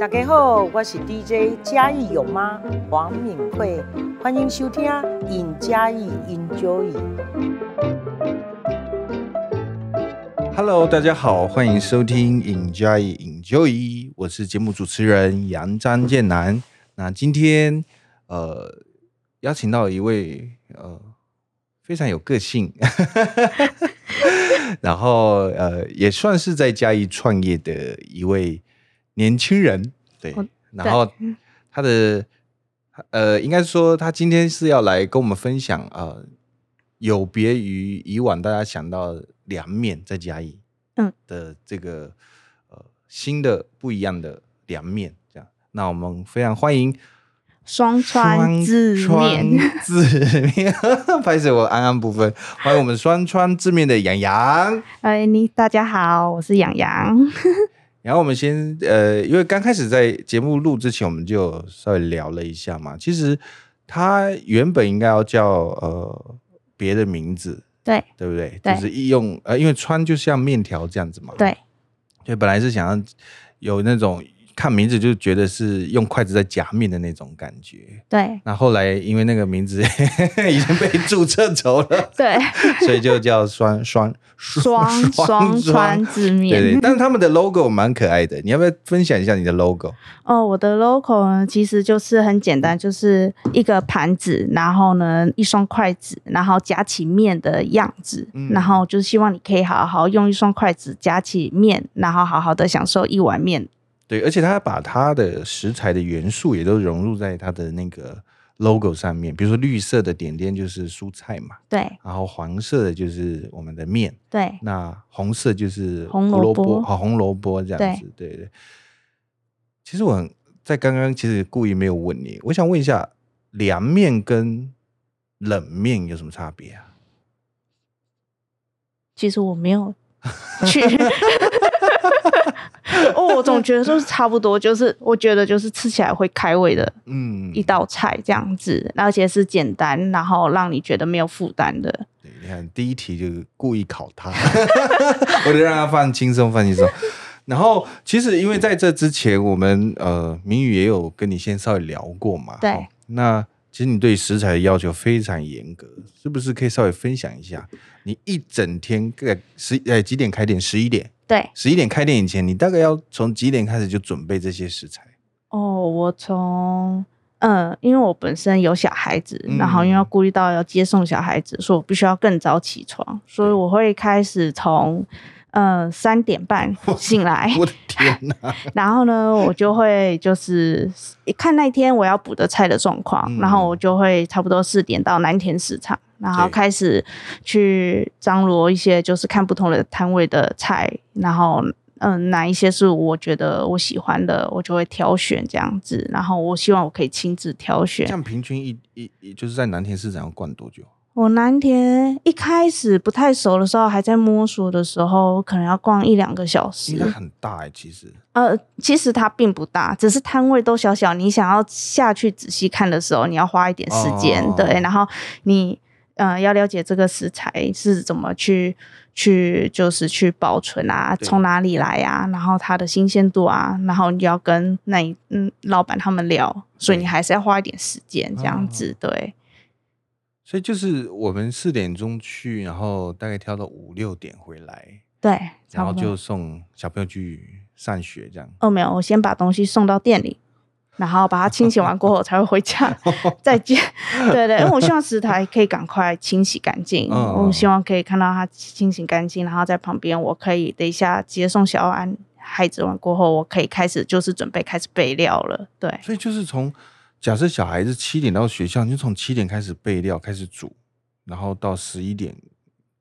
大家好，我是 DJ 嘉义有妈？黄敏慧，欢迎收听《in 嘉义 Enjoy》。Hello，大家好，欢迎收听《in 嘉义 Enjoy》，我是节目主持人杨张建南。那今天呃邀请到一位呃非常有个性，然后呃也算是在嘉义创业的一位。年轻人，对，然后他的呃，应该说他今天是要来跟我们分享呃，有别于以往大家想到凉面在嘉义，嗯。的这个呃新的不一样的凉面，这样，那我们非常欢迎双川字面，字面，拍摄我安安部分，欢迎我们双川字面的洋洋，哎，你大家好，我是洋洋。然后我们先呃，因为刚开始在节目录之前，我们就稍微聊了一下嘛。其实他原本应该要叫呃别的名字，对对不对？对就是用呃，因为川就像面条这样子嘛。对，所以本来是想要有那种。看名字就觉得是用筷子在夹面的那种感觉。对。那后来因为那个名字 已经被注册走了。对。所以就叫双 双双双川制面。对对。但是他们的 logo 蛮可爱的，你要不要分享一下你的 logo？哦，我的 logo 呢，其实就是很简单，就是一个盘子，然后呢一双筷子，然后夹起面的样子，嗯、然后就是希望你可以好好用一双筷子夹起面，然后好好的享受一碗面。对，而且他把他的食材的元素也都融入在他的那个 logo 上面，比如说绿色的点点就是蔬菜嘛，对，然后黄色的就是我们的面，对，那红色就是红萝卜，好，红萝卜这样子，对对，对。其实我很在刚刚其实故意没有问你，我想问一下，凉面跟冷面有什么差别啊？其实我没有去。哦，我总觉得就是差不多，就是我觉得就是吃起来会开胃的，嗯，一道菜这样子，嗯、而且是简单，然后让你觉得没有负担的。对，你看第一题就是故意考他，我就让他放轻松，放轻松。然后其实因为在这之前，我们呃明宇也有跟你先稍微聊过嘛，对，哦、那。其实你对食材的要求非常严格，是不是可以稍微分享一下？你一整天在十呃几点开店？十一点。对，十一点开店以前，你大概要从几点开始就准备这些食材？哦，我从嗯，因为我本身有小孩子，然后因为要顾虑到要接送小孩子，所以我必须要更早起床，所以我会开始从。呃，三点半 醒来，我的天哪！然后呢，我就会就是看那天我要补的菜的状况，嗯、然后我就会差不多四点到南田市场，然后开始去张罗一些，就是看不同的摊位的菜，然后嗯、呃，哪一些是我觉得我喜欢的，我就会挑选这样子。然后我希望我可以亲自挑选。这样平均一一,一就是在南田市场要逛多久？我南田一开始不太熟的时候，还在摸索的时候，可能要逛一两个小时。应该很大哎、欸，其实。呃，其实它并不大，只是摊位都小小。你想要下去仔细看的时候，你要花一点时间。哦、对，然后你呃要了解这个食材是怎么去去就是去保存啊，从哪里来啊，然后它的新鲜度啊，然后你要跟那嗯老板他们聊，所以你还是要花一点时间这样子。哦、对。所以就是我们四点钟去，然后大概跳到五六点回来，对，然后就送小朋友去上学这样。哦，没有，我先把东西送到店里，然后把它清洗完过后才会回家。再见。对对，因为我希望食材可以赶快清洗干净，嗯、我希望可以看到它清洗干净，然后在旁边我可以等一下接送小安孩子完过后，我可以开始就是准备开始备料了。对，所以就是从。假设小孩子七点到学校，你就从七点开始备料，开始煮，然后到十一点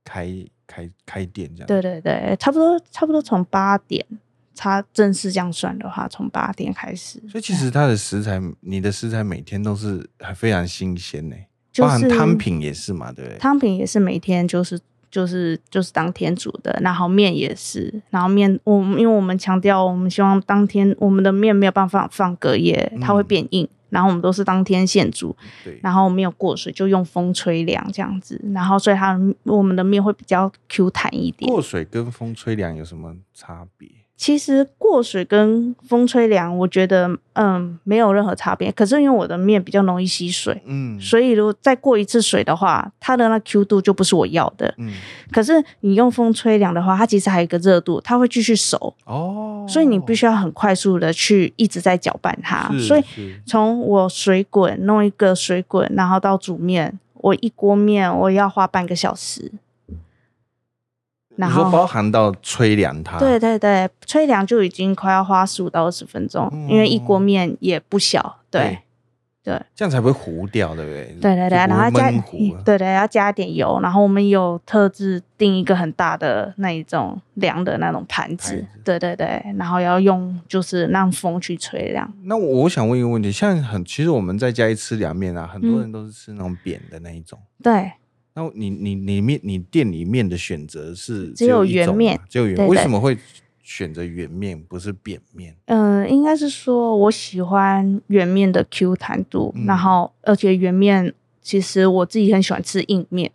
开开开店这样。对对对，差不多差不多从八点，他正式这样算的话，从八点开始。所以其实他的食材，你的食材每天都是还非常新鲜呢，就是、包含汤品也是嘛，对不对？汤品也是每天就是就是就是当天煮的，然后面也是，然后面我因为我们强调，我们希望当天我们的面没有办法放隔夜，它会变硬。嗯然后我们都是当天现煮，对然后没有过水，就用风吹凉这样子，然后所以它我们的面会比较 Q 弹一点。过水跟风吹凉有什么差别？其实过水跟风吹凉，我觉得嗯没有任何差别。可是因为我的面比较容易吸水，嗯，所以如果再过一次水的话，它的那 Q 度就不是我要的。嗯，可是你用风吹凉的话，它其实还有一个热度，它会继续熟哦。所以你必须要很快速的去一直在搅拌它。所以从我水滚弄一个水滚，然后到煮面，我一锅面我要花半个小时。然后包含到吹凉它，对对对，吹凉就已经快要花十五到二十分钟，嗯、因为一锅面也不小，对对，对，这样才不会糊掉，对不对？对对对，然后加对对，要加点油，然后我们有特制定一个很大的那一种凉的那种盘子，子。对对对，然后要用就是让风去吹凉。那我想问一个问题，像很其实我们在家里吃凉面啊，很多人都是吃那种扁的那一种，嗯、对。那你你你面你店里面的选择是只有圆面，只有圆，为什么会选择圆面不是扁面？嗯、呃，应该是说我喜欢圆面的 Q 弹度，嗯、然后而且圆面其实我自己很喜欢吃硬面，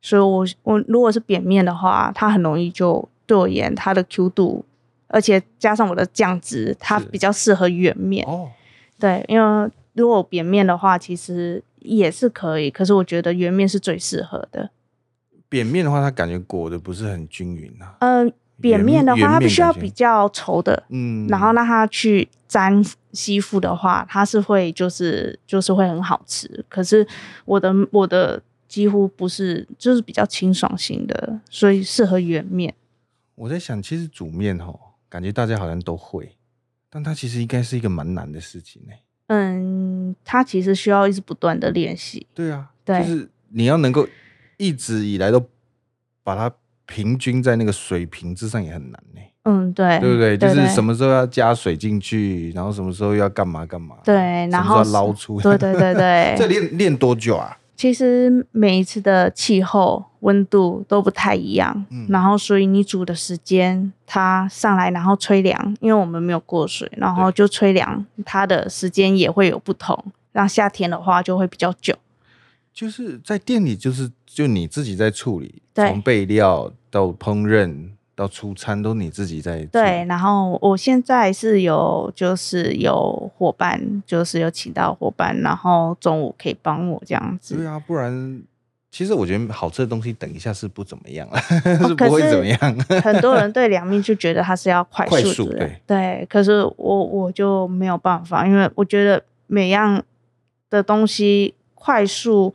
所以我我如果是扁面的话，它很容易就对我而言它的 Q 度，而且加上我的酱汁，它比较适合圆面哦。对，因为如果扁面的话，其实。也是可以，可是我觉得圆面是最适合的。扁面的话，它感觉裹的不是很均匀啊。嗯、呃，扁面的话，它必须要比较稠的，嗯，然后让它去粘吸附的话，它是会就是就是会很好吃。可是我的我的几乎不是，就是比较清爽型的，所以适合圆面。我在想，其实煮面吼，感觉大家好像都会，但它其实应该是一个蛮难的事情呢。嗯，它其实需要一直不断的练习。对啊，对，就是你要能够一直以来都把它平均在那个水平之上也很难呢。嗯，对，对不对？就是什么时候要加水进去，然后什么时候要干嘛干嘛。对，然后捞出。对对对对。这练练多久啊？其实每一次的气候温度都不太一样，嗯、然后所以你煮的时间，它上来然后吹凉，因为我们没有过水，然后就吹凉，它的时间也会有不同。让夏天的话就会比较久。就是在店里，就是就你自己在处理，从备料到烹饪。到出餐都你自己在。对，然后我现在是有就是有伙伴，就是有请到伙伴，然后中午可以帮我这样子。对啊，不然其实我觉得好吃的东西等一下是不怎么样了，哦、是不会怎么样。很多人对凉面就觉得它是要 快速的，快速对，对。可是我我就没有办法，因为我觉得每样的东西快速，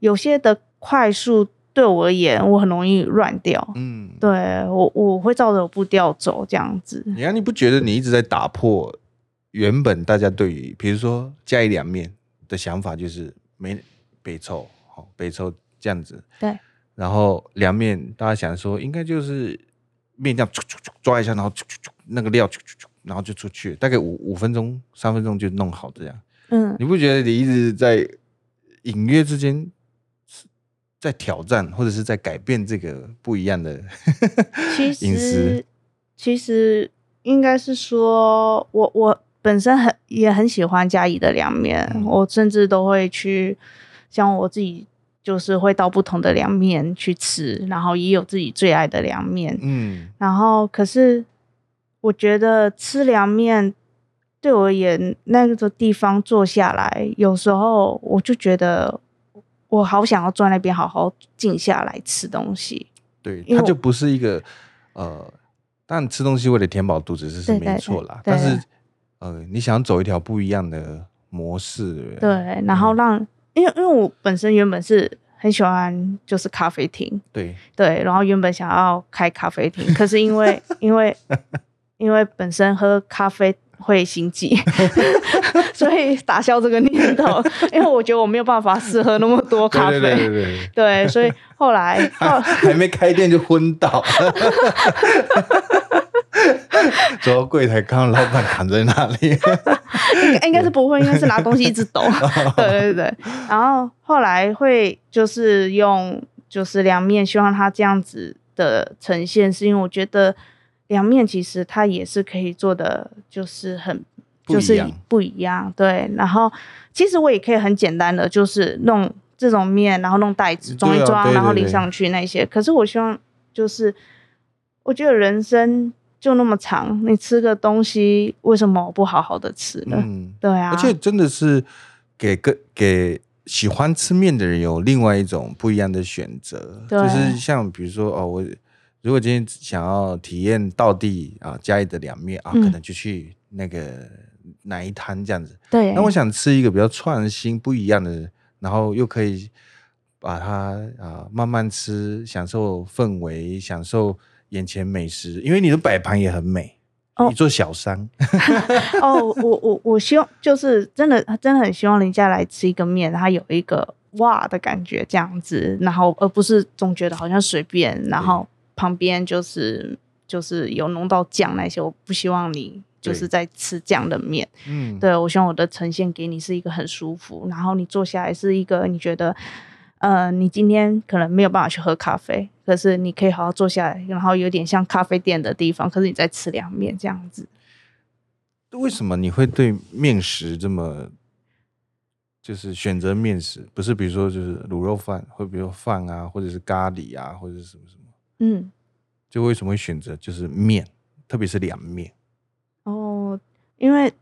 有些的快速。对我而言，我很容易乱掉。嗯，对我我会照着步调走这样子。你看，你不觉得你一直在打破原本大家对于，比如说加一两面的想法，就是没北臭，好北臭这样子。对。然后凉面，大家想说应该就是面这样抓一下，然后那个料然后就出去，大概五五分钟、三分钟就弄好这样。嗯。你不觉得你一直在隐约之间？在挑战，或者是在改变这个不一样的饮食。其实，其实应该是说，我我本身很也很喜欢嘉义的凉面，嗯、我甚至都会去，像我自己就是会到不同的凉面去吃，然后也有自己最爱的凉面。嗯，然后可是我觉得吃凉面对我而言，那个地方坐下来，有时候我就觉得。我好想要坐在那边好好静下来吃东西。对，它就不是一个呃，但吃东西为了填饱肚子这是没错啦。但是呃，你想要走一条不一样的模式，对，然后让，嗯、因为因为我本身原本是很喜欢就是咖啡厅，对对，然后原本想要开咖啡厅，可是因为因为 因为本身喝咖啡。会心悸，所以打消这个念头。因为我觉得我没有办法试喝那么多咖啡，对，对，对，对，对，所以后来 还，还没开店就昏倒，走到柜台看到老板躺在那里，应该应该是不会，应该是拿东西一直抖。对对对，然后后来会就是用就是凉面，希望它这样子的呈现，是因为我觉得。凉面其实它也是可以做的，就是很就是不一样，对。然后其实我也可以很简单的，就是弄这种面，然后弄袋子装一装，然后淋上去那些。可是我希望就是，我觉得人生就那么长，你吃个东西为什么不好好的吃呢？嗯，对啊，而且真的是给个给喜欢吃面的人有另外一种不一样的选择，对就是像比如说哦，我如果今天想要体验道地啊嘉义的凉面啊，可能就去那个哪一摊这样子。对，那我想吃一个比较创新不一样的，然后又可以把它啊慢慢吃，享受氛围，享受。眼前美食，因为你的摆盘也很美，一座小山。哦，我我我希望就是真的真的很希望人家来吃一个面，它有一个哇的感觉这样子，然后而不是总觉得好像随便，然后旁边就是就是有弄到酱那些，我不希望你就是在吃酱的面。嗯，对，我希望我的呈现给你是一个很舒服，然后你坐下来是一个你觉得。呃，你今天可能没有办法去喝咖啡，可是你可以好好坐下来，然后有点像咖啡店的地方，可是你在吃凉面这样子。为什么你会对面食这么，就是选择面食，不是比如说就是卤肉饭，或比如说饭啊，或者是咖喱啊，或者是什么什么？嗯，就为什么会选择就是面，特别是凉面？哦，因为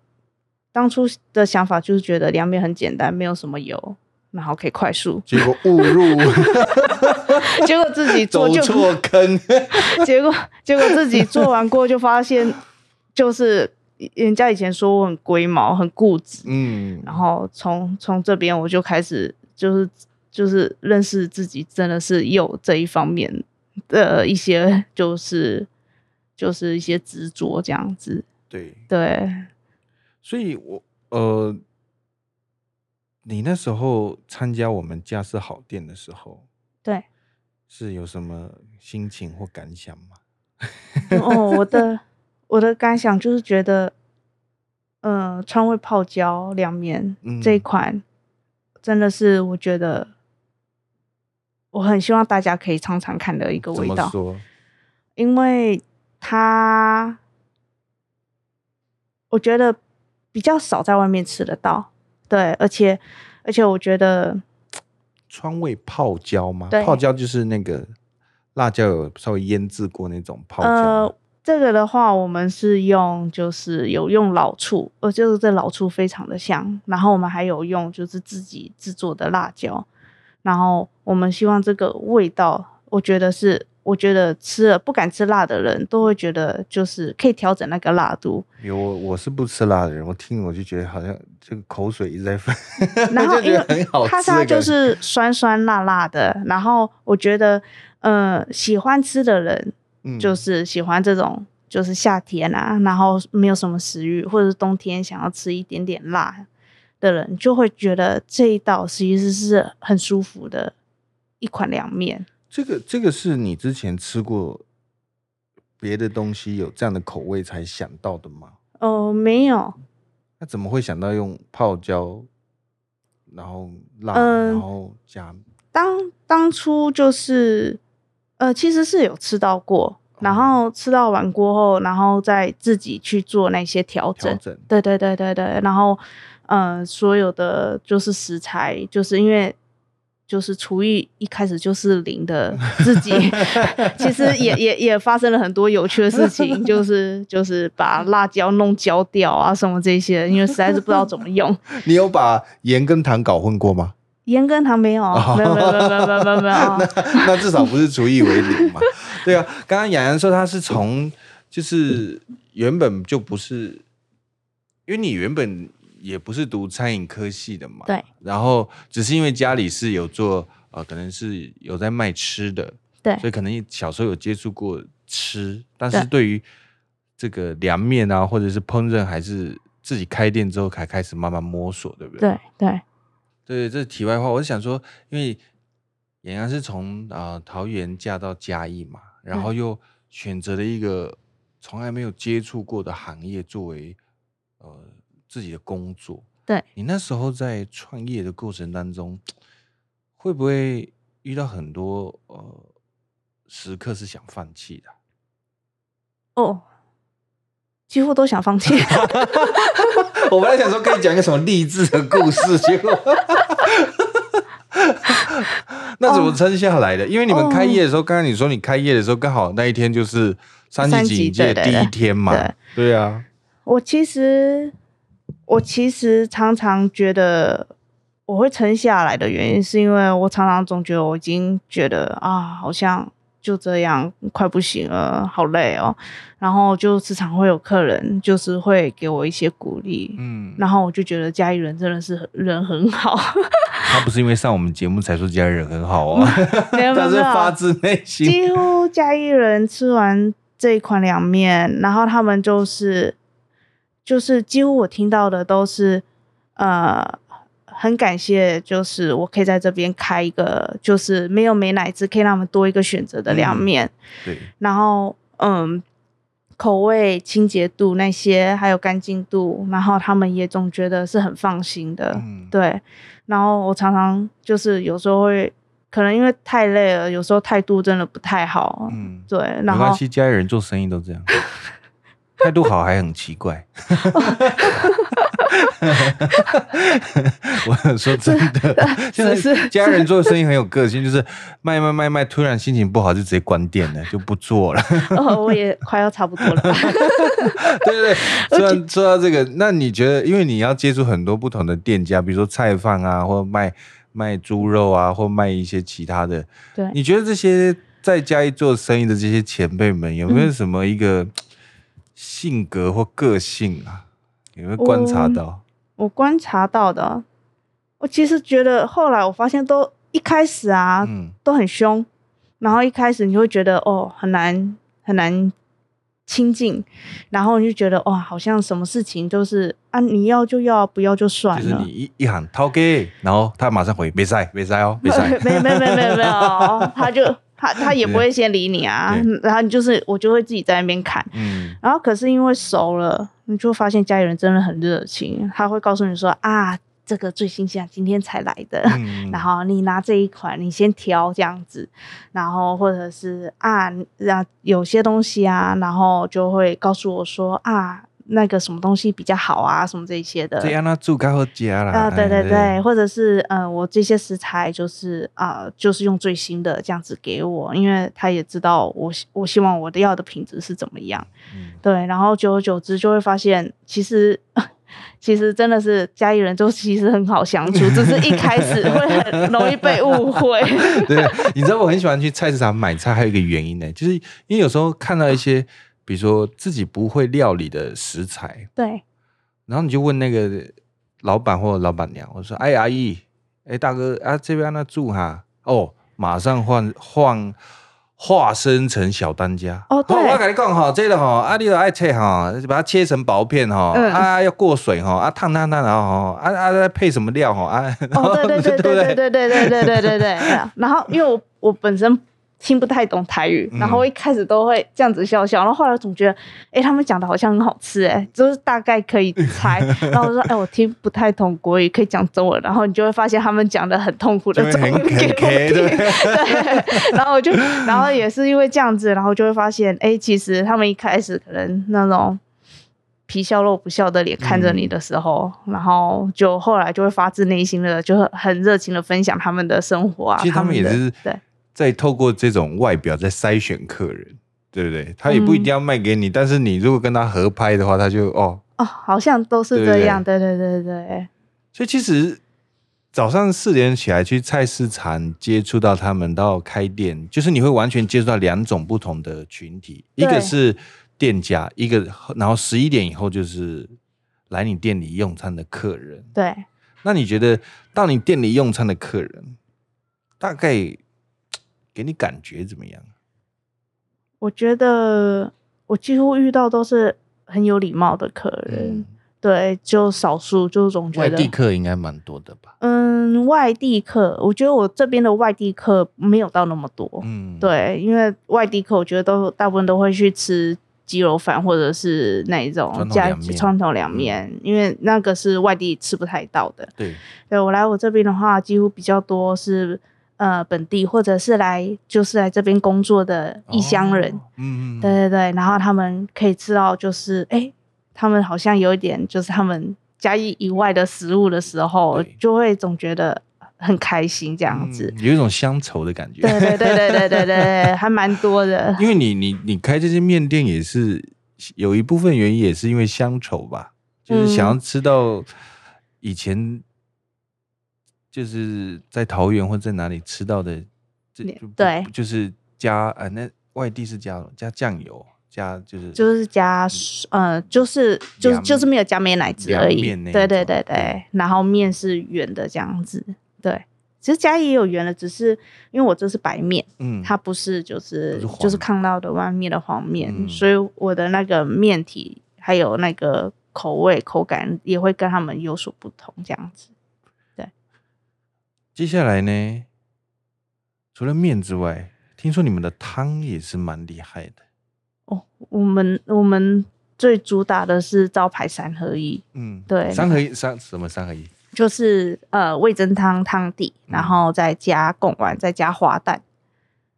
当初的想法就是觉得凉面很简单，没有什么油。然后可以快速，结果误入，结果自己做就走错坑，结果结果自己做完过后就发现，就是人家以前说我很龟毛、很固执，嗯，然后从从这边我就开始就是就是认识自己，真的是有这一方面的一些就是就是一些执着这样子，对对，所以我呃。你那时候参加我们家是好店的时候，对，是有什么心情或感想吗？哦，我的 我的感想就是觉得，呃，川味泡椒凉面、嗯、这一款真的是我觉得我很希望大家可以尝尝看的一个味道。因为它我觉得比较少在外面吃得到。对，而且而且我觉得 川味泡椒吗？对泡椒就是那个辣椒有稍微腌制过那种泡椒。呃，这个的话，我们是用就是有用老醋，呃，就是这老醋非常的香。然后我们还有用就是自己制作的辣椒。然后我们希望这个味道，我觉得是。我觉得吃了不敢吃辣的人都会觉得，就是可以调整那个辣度。有我我是不吃辣的人，我听我就觉得好像这个口水一直在分。然 后因为它它就是酸酸辣辣的，然后我觉得，呃，喜欢吃的人，就是喜欢这种，就是夏天啊，然后没有什么食欲，或者是冬天想要吃一点点辣的人，就会觉得这一道其实是很舒服的一款凉面。这个这个是你之前吃过别的东西有这样的口味才想到的吗？哦，没有。那怎么会想到用泡椒，然后辣，呃、然后加？当当初就是，呃，其实是有吃到过，然后吃到完过后，然后再自己去做那些调整。调整。对对对对对，然后，呃，所有的就是食材，就是因为。就是厨艺一开始就是零的自己，其实也也也发生了很多有趣的事情，就是就是把辣椒弄焦掉啊什么这些，因为实在是不知道怎么用。你有把盐跟糖搞混过吗？盐跟糖没有，没有没有没有没有没有没有。那 那至少不是厨艺为零嘛？对啊，刚刚洋洋说他是从就是原本就不是，因为你原本。也不是读餐饮科系的嘛，对。然后只是因为家里是有做，呃，可能是有在卖吃的，对。所以可能小时候有接触过吃，但是对于这个凉面啊，或者是烹饪，还是自己开店之后才开始慢慢摸索，对不对？对对对，这是题外话。我是想说，因为洋洋是从啊、呃、桃园嫁到嘉义嘛，然后又选择了一个从来没有接触过的行业作为呃。自己的工作，对。你那时候在创业的过程当中，会不会遇到很多呃时刻是想放弃的？哦，几乎都想放弃。我本来想说可以讲一个什么励志的故事，结果 那怎么撑下来的？因为你们开业的时候，刚刚你说你开业的时候，刚好那一天就是三级警戒第一天嘛。对对啊。我其实，我其实常常觉得我会撑下来的原因，是因为我常常总觉得我已经觉得啊，好像。就这样，快不行了，好累哦。然后就时常会有客人，就是会给我一些鼓励，嗯，然后我就觉得嘉义人真的是人很好。他不是因为上我们节目才说嘉义人很好啊，没有没有，他是发自内心。几乎嘉义人吃完这一款凉面，然后他们就是，就是几乎我听到的都是，呃。很感谢，就是我可以在这边开一个，就是没有美乃滋，可以让我们多一个选择的凉面。嗯。对，然后嗯，口味、清洁度那些，还有干净度，然后他们也总觉得是很放心的。嗯。对，然后我常常就是有时候会，可能因为太累了，有时候态度真的不太好。嗯，对，然后没关系，家里人做生意都这样。态度好还很奇怪，我说真的，就是家人做生意很有个性，就是卖卖卖卖，突然心情不好就直接关店了，就不做了。哦，我也快要差不多了。对对对，说到说到这个，那你觉得，因为你要接触很多不同的店家，比如说菜贩啊，或卖卖猪肉啊，或卖一些其他的，对，你觉得这些在嘉义做生意的这些前辈们，有没有什么一个？嗯性格或个性啊，有没有观察到？我，我观察到的，我其实觉得后来我发现，都一开始啊，嗯，都很凶，然后一开始你会觉得哦，很难很难亲近，然后你就觉得哇，好像什么事情都是啊，你要就要，不要就算了。就是你一一喊掏给，然后他马上回，没塞没塞哦，没塞，没没没没没有，他就。他他也不会先理你啊，然后你就是我就会自己在那边看，嗯，然后可是因为熟了，你就发现家里人真的很热情，他会告诉你说啊，这个最新鲜，今天才来的，嗯，然后你拿这一款，你先挑这样子，然后或者是啊，让有些东西啊，然后就会告诉我说啊。那个什么东西比较好啊？什么这些的，这样那煮较好家啦。啊，对对对，对或者是呃，我这些食材就是啊、呃，就是用最新的这样子给我，因为他也知道我我希望我的药的品质是怎么样。嗯，对，然后久而久之就会发现，其 实其实真的是家里人，就其实很好相处，只是一开始会很容易被误会。对，你知道我很喜欢去菜市场买菜，还有一个原因呢，就是因为有时候看到一些。比如说自己不会料理的食材，对，然后你就问那个老板或者老板娘，我说：“哎，阿姨，哎，大哥啊，这边那住哈？哦，马上换换化身成小当家。哦，对，我跟你讲哈，这个哈，啊，你都爱切哈，把它切成薄片哈，嗯、啊，要过水哈，啊，烫烫烫，然后哈，啊啊，再配什么料哈，啊，哦，对对对对对对对对对对对对，然后因为我我本身。听不太懂台语，然后我一开始都会这样子笑笑，然后后来总觉得，哎、欸，他们讲的好像很好吃，哎，就是大概可以猜。然后我说，哎、欸，我听不太懂国语，可以讲中文。然后你就会发现他们讲的很痛苦的中文给我听。对，然后我就，然后也是因为这样子，然后就会发现，哎、欸，其实他们一开始可能那种皮笑肉不笑的脸看着你的时候，嗯、然后就后来就会发自内心的，就很热情的分享他们的生活啊。其实他们也是对。再透过这种外表在筛选客人，对不对？他也不一定要卖给你，嗯、但是你如果跟他合拍的话，他就哦哦，好像都是这样，对对对对对。所以其实早上四点起来去菜市场接触到他们到开店，就是你会完全接触到两种不同的群体，一个是店家，一个然后十一点以后就是来你店里用餐的客人。对，那你觉得到你店里用餐的客人大概？给你感觉怎么样？我觉得我几乎遇到都是很有礼貌的客人，嗯、对，就少数就总觉得外地客应该蛮多的吧。嗯，外地客，我觉得我这边的外地客没有到那么多。嗯，对，因为外地客我觉得都大部分都会去吃鸡肉饭或者是那一种加传统凉面，嗯、因为那个是外地吃不太到的。对，对我来我这边的话，几乎比较多是。呃，本地或者是来就是来这边工作的异乡人，哦、嗯，对对对，然后他们可以知道，就是哎，他们好像有一点，就是他们家义以外的食物的时候，就会总觉得很开心这样子，嗯、有一种乡愁的感觉。对对对对对对对，还蛮多的。因为你你你开这些面店也是有一部分原因，也是因为乡愁吧，就是想要吃到以前就是在桃园或在哪里吃到的，这对，就是加呃那外地是加加酱油。加就是就是加呃就是就是就是没有加美奶汁而已，对对对对，然后面是圆的这样子，对，其实家也有圆的，只是因为我这是白面，嗯，它不是就是是就是看到的外面的黄面，嗯，所以我的那个面体还有那个口味口感也会跟他们有所不同这样子，对。接下来呢，除了面之外，听说你们的汤也是蛮厉害的。哦，我们我们最主打的是招牌三合一，嗯，对，三合一三什么三合一？就是呃味噌汤汤底，然后再加贡丸，再加花蛋。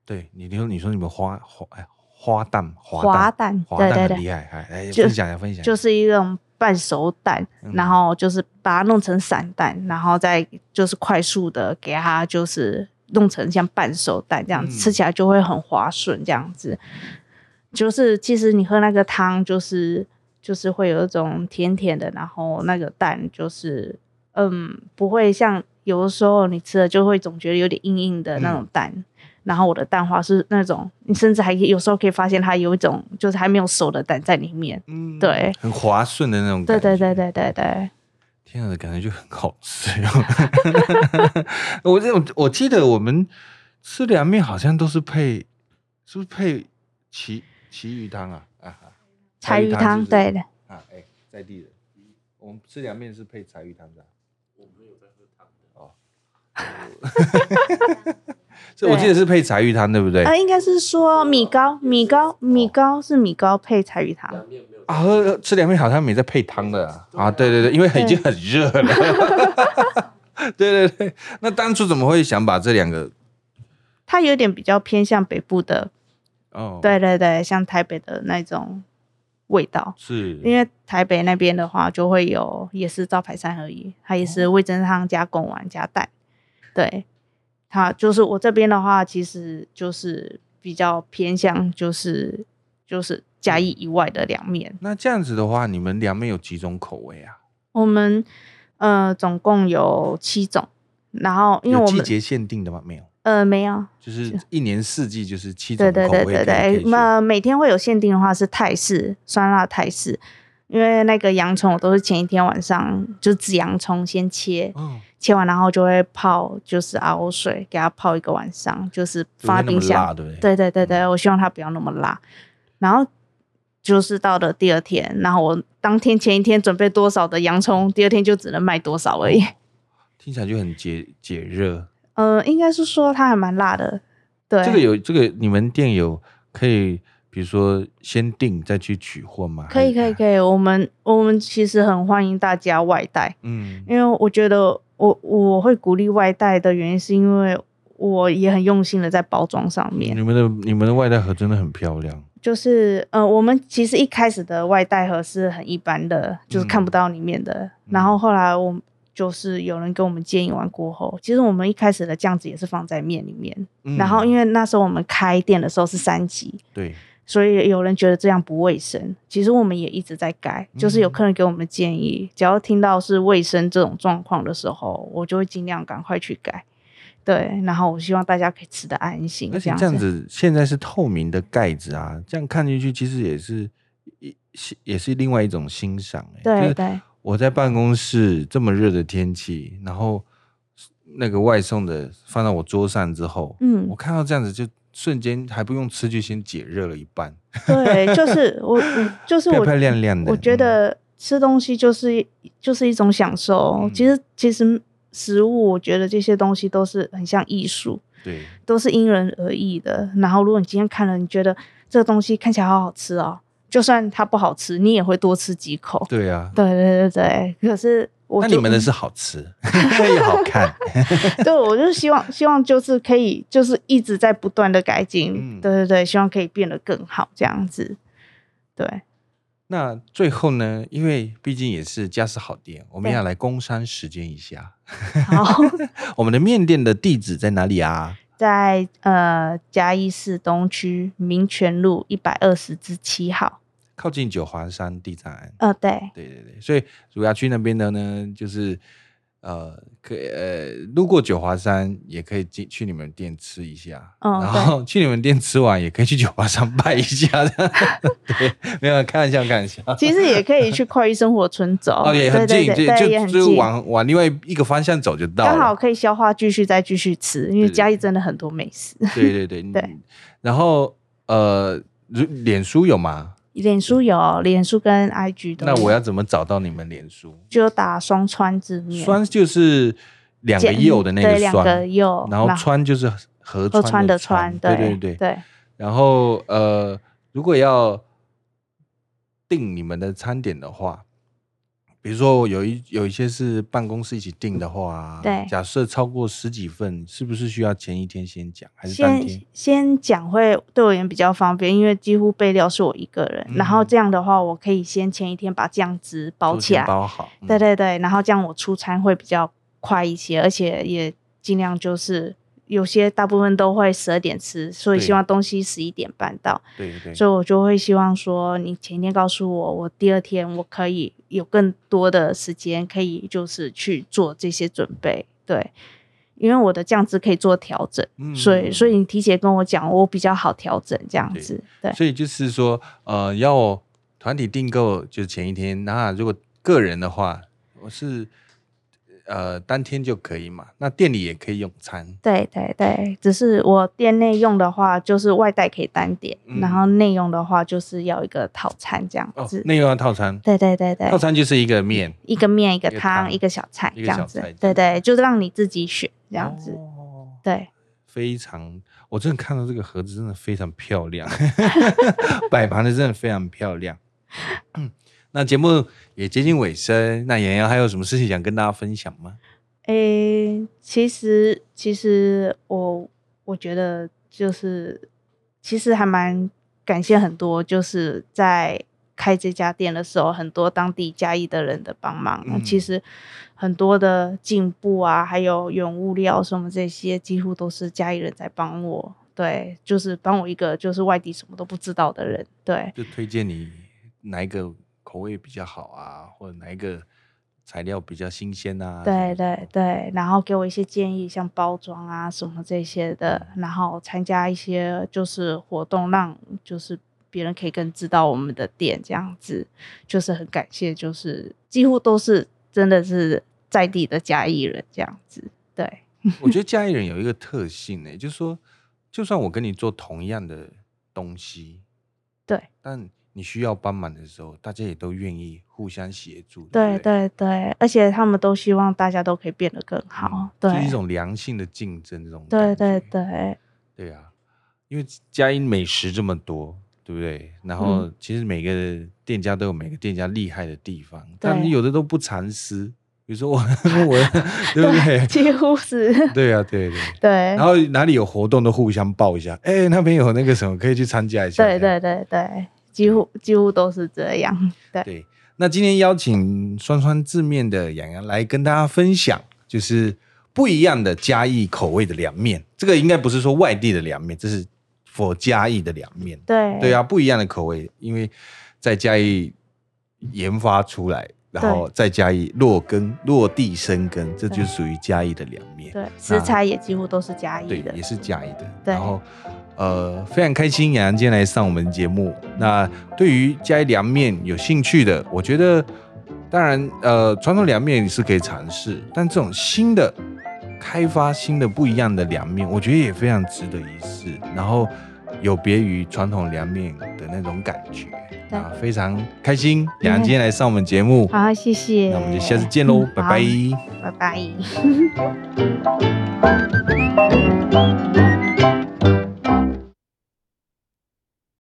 对，你你说你说你们花花哎花蛋花蛋，对对对，厉害哎，来分享一下分享，就是一种半熟蛋，然后就是把它弄成散蛋，然后再就是快速的给它就是弄成像半熟蛋这样子，吃起来就会很滑顺这样子。就是其实你喝那个汤，就是就是会有一种甜甜的，然后那个蛋就是嗯，不会像有的时候你吃了就会总觉得有点硬硬的那种蛋。嗯、然后我的蛋花是那种，你甚至还有时候可以发现它有一种就是还没有熟的蛋在里面。嗯，对，很滑顺的那种感觉。对对对对对对。天啊，感觉就很好吃。我这我我记得我们吃凉面好像都是配，是不是配齐？旗鱼汤啊啊！柴鱼汤对的啊，哎，在地的，我们吃凉面是配柴鱼汤的。我没有在喝汤的哦。这我记得是配柴鱼汤，对不对？啊，应该是说米糕，米糕，米糕是米糕配柴鱼汤。啊，喝吃凉面好像没在配汤的啊！啊对对对，因为已经很热了。对对对，那当初怎么会想把这两个？它有点比较偏向北部的。哦，对对对，像台北的那种味道，是因为台北那边的话，就会有也是招牌三合一，它也是味噌汤加贡丸加蛋。对，它就是我这边的话，其实就是比较偏向就是就是嘉义以外的凉面。那这样子的话，你们凉面有几种口味啊？我们呃总共有七种，然后因为我们季节限定的吗？没有。呃，没有，就是一年四季就是七种口味。对对对对对，那每天会有限定的话是泰式酸辣泰式，因为那个洋葱我都是前一天晚上就紫洋葱先切，嗯、切完然后就会泡，就是熬水给它泡一个晚上，就是放在冰箱。对对对对对，我希望它不要那么辣。然后就是到了第二天，然后我当天前一天准备多少的洋葱，第二天就只能卖多少而已。听起来就很解解热。呃，应该是说它还蛮辣的，对。这个有这个，你们店有可以，比如说先订再去取货吗？可以，可以，可以。我们我们其实很欢迎大家外带，嗯，因为我觉得我我会鼓励外带的原因，是因为我也很用心的在包装上面。你们的你们的外带盒真的很漂亮。就是呃，我们其实一开始的外带盒是很一般的，就是看不到里面的，嗯、然后后来我。就是有人跟我们建议完过后，其实我们一开始的酱子也是放在面里面，嗯、然后因为那时候我们开店的时候是三级，对，所以有人觉得这样不卫生。其实我们也一直在改，就是有客人给我们建议，嗯、只要听到是卫生这种状况的时候，我就会尽量赶快去改。对，然后我希望大家可以吃得安心。而且这样子，现在是透明的盖子啊，这样看进去其实也是一也是另外一种欣赏、欸。对对。我在办公室这么热的天气，然后那个外送的放到我桌上之后，嗯，我看到这样子就瞬间还不用吃就先解热了一半。对，就是 我，就是我，漂漂亮亮的。我觉得吃东西就是就是一种享受。嗯、其实其实食物，我觉得这些东西都是很像艺术，对，都是因人而异的。然后如果你今天看了，你觉得这个东西看起来好好吃哦。就算它不好吃，你也会多吃几口。对呀、啊，对对对对。可是我，那你们的是好吃，也好看。对，我就希望，希望就是可以，就是一直在不断的改进。嗯、对对对，希望可以变得更好，这样子。对。那最后呢，因为毕竟也是家是好店，我们要来工商时间一下。好，我们的面店的地址在哪里啊？在呃嘉义市东区民权路一百二十之七号，靠近九华山地站。呃，对，对对对，所以如果要去那边的呢，就是。呃，可以呃，路过九华山也可以进去你们店吃一下，哦、然后去你们店吃完也可以去九华山拜一下。对，没有开玩笑，开玩笑。其实也可以去快意生活村走，哦，也很近，对，对，对，就就往往另外一个方向走就到了，刚好可以消化，继续再继续吃，因为嘉义真的很多美食。对对对 对，然后呃，脸书有吗？脸书有，脸书跟 IG 都。那我要怎么找到你们脸书？就打双川字面，双就是两个右的那个双，两个右，然后川就是河川的川，对对对对。然后呃，如果要订你们的餐点的话。比如说有一有一些是办公室一起订的话，对，假设超过十几份，是不是需要前一天先讲，还是当天？先先讲会对我而言比较方便，因为几乎备料是我一个人，嗯、然后这样的话，我可以先前一天把酱汁包起来，包好。嗯、对对对，然后这样我出餐会比较快一些，而且也尽量就是。有些大部分都会十二点吃，所以希望东西十一点半到。对对，所以我就会希望说，你前一天告诉我，我第二天我可以有更多的时间，可以就是去做这些准备。对，因为我的酱汁可以做调整，嗯、所以所以你提前跟我讲，我比较好调整这样子。对，对所以就是说，呃，要团体订购就是前一天，那如果个人的话，我是。呃，当天就可以嘛？那店里也可以用餐。对对对，只是我店内用的话，就是外带可以单点，嗯、然后内用的话就是要一个套餐这样子。内、哦、用要套餐。对对对对，套餐就是一个面，一个面，一个汤，一个小菜这样子。对对，就是让你自己选这样子。哦、对，非常，我真的看到这个盒子真的非常漂亮，摆盘的真的非常漂亮。那节目也接近尾声，那洋洋还有什么事情想跟大家分享吗？诶、欸，其实其实我我觉得就是其实还蛮感谢很多，就是在开这家店的时候，很多当地嘉义的人的帮忙。嗯、其实很多的进步啊，还有原物料什么这些，几乎都是嘉义人在帮我。对，就是帮我一个就是外地什么都不知道的人。对，就推荐你哪一个。口味比较好啊，或者哪一个材料比较新鲜啊？对对对，然后给我一些建议，像包装啊什么这些的，然后参加一些就是活动，让就是别人可以更知道我们的店这样子，就是很感谢，就是几乎都是真的是在地的嘉义人这样子。对，我觉得嘉义人有一个特性呢、欸，就是说，就算我跟你做同样的东西，对，但。你需要帮忙的时候，大家也都愿意互相协助。对对对，而且他们都希望大家都可以变得更好。嗯、对，是一种良性的竞争，这种对对对对啊，因为佳音美食这么多，对不对？然后其实每个店家都有每个店家厉害的地方，嗯、但你有的都不藏私。比如说我 我 对不对？几乎是。对啊，对对对。然后哪里有活动都互相报一下，哎，那边有那个什么可以去参加一下。对对对对。几乎几乎都是这样，对。对，那今天邀请双川字面的洋洋来跟大家分享，就是不一样的嘉义口味的凉面。这个应该不是说外地的凉面，这是 for 嘉义的凉面。对，对啊，不一样的口味，因为在嘉义研发出来，然后再嘉义落根落地生根，这就属于嘉义的凉面。对，食材也几乎都是嘉义的，对，也是嘉义的。对，然后。呃，非常开心杨洋今天来上我们节目。那对于加凉面有兴趣的，我觉得当然，呃，传统凉面是可以尝试，但这种新的开发、新的不一样的凉面，我觉得也非常值得一试。然后有别于传统凉面的那种感觉啊，非常开心杨洋今天来上我们节目。好，谢谢。那我们就下次见喽，嗯、拜拜。拜拜。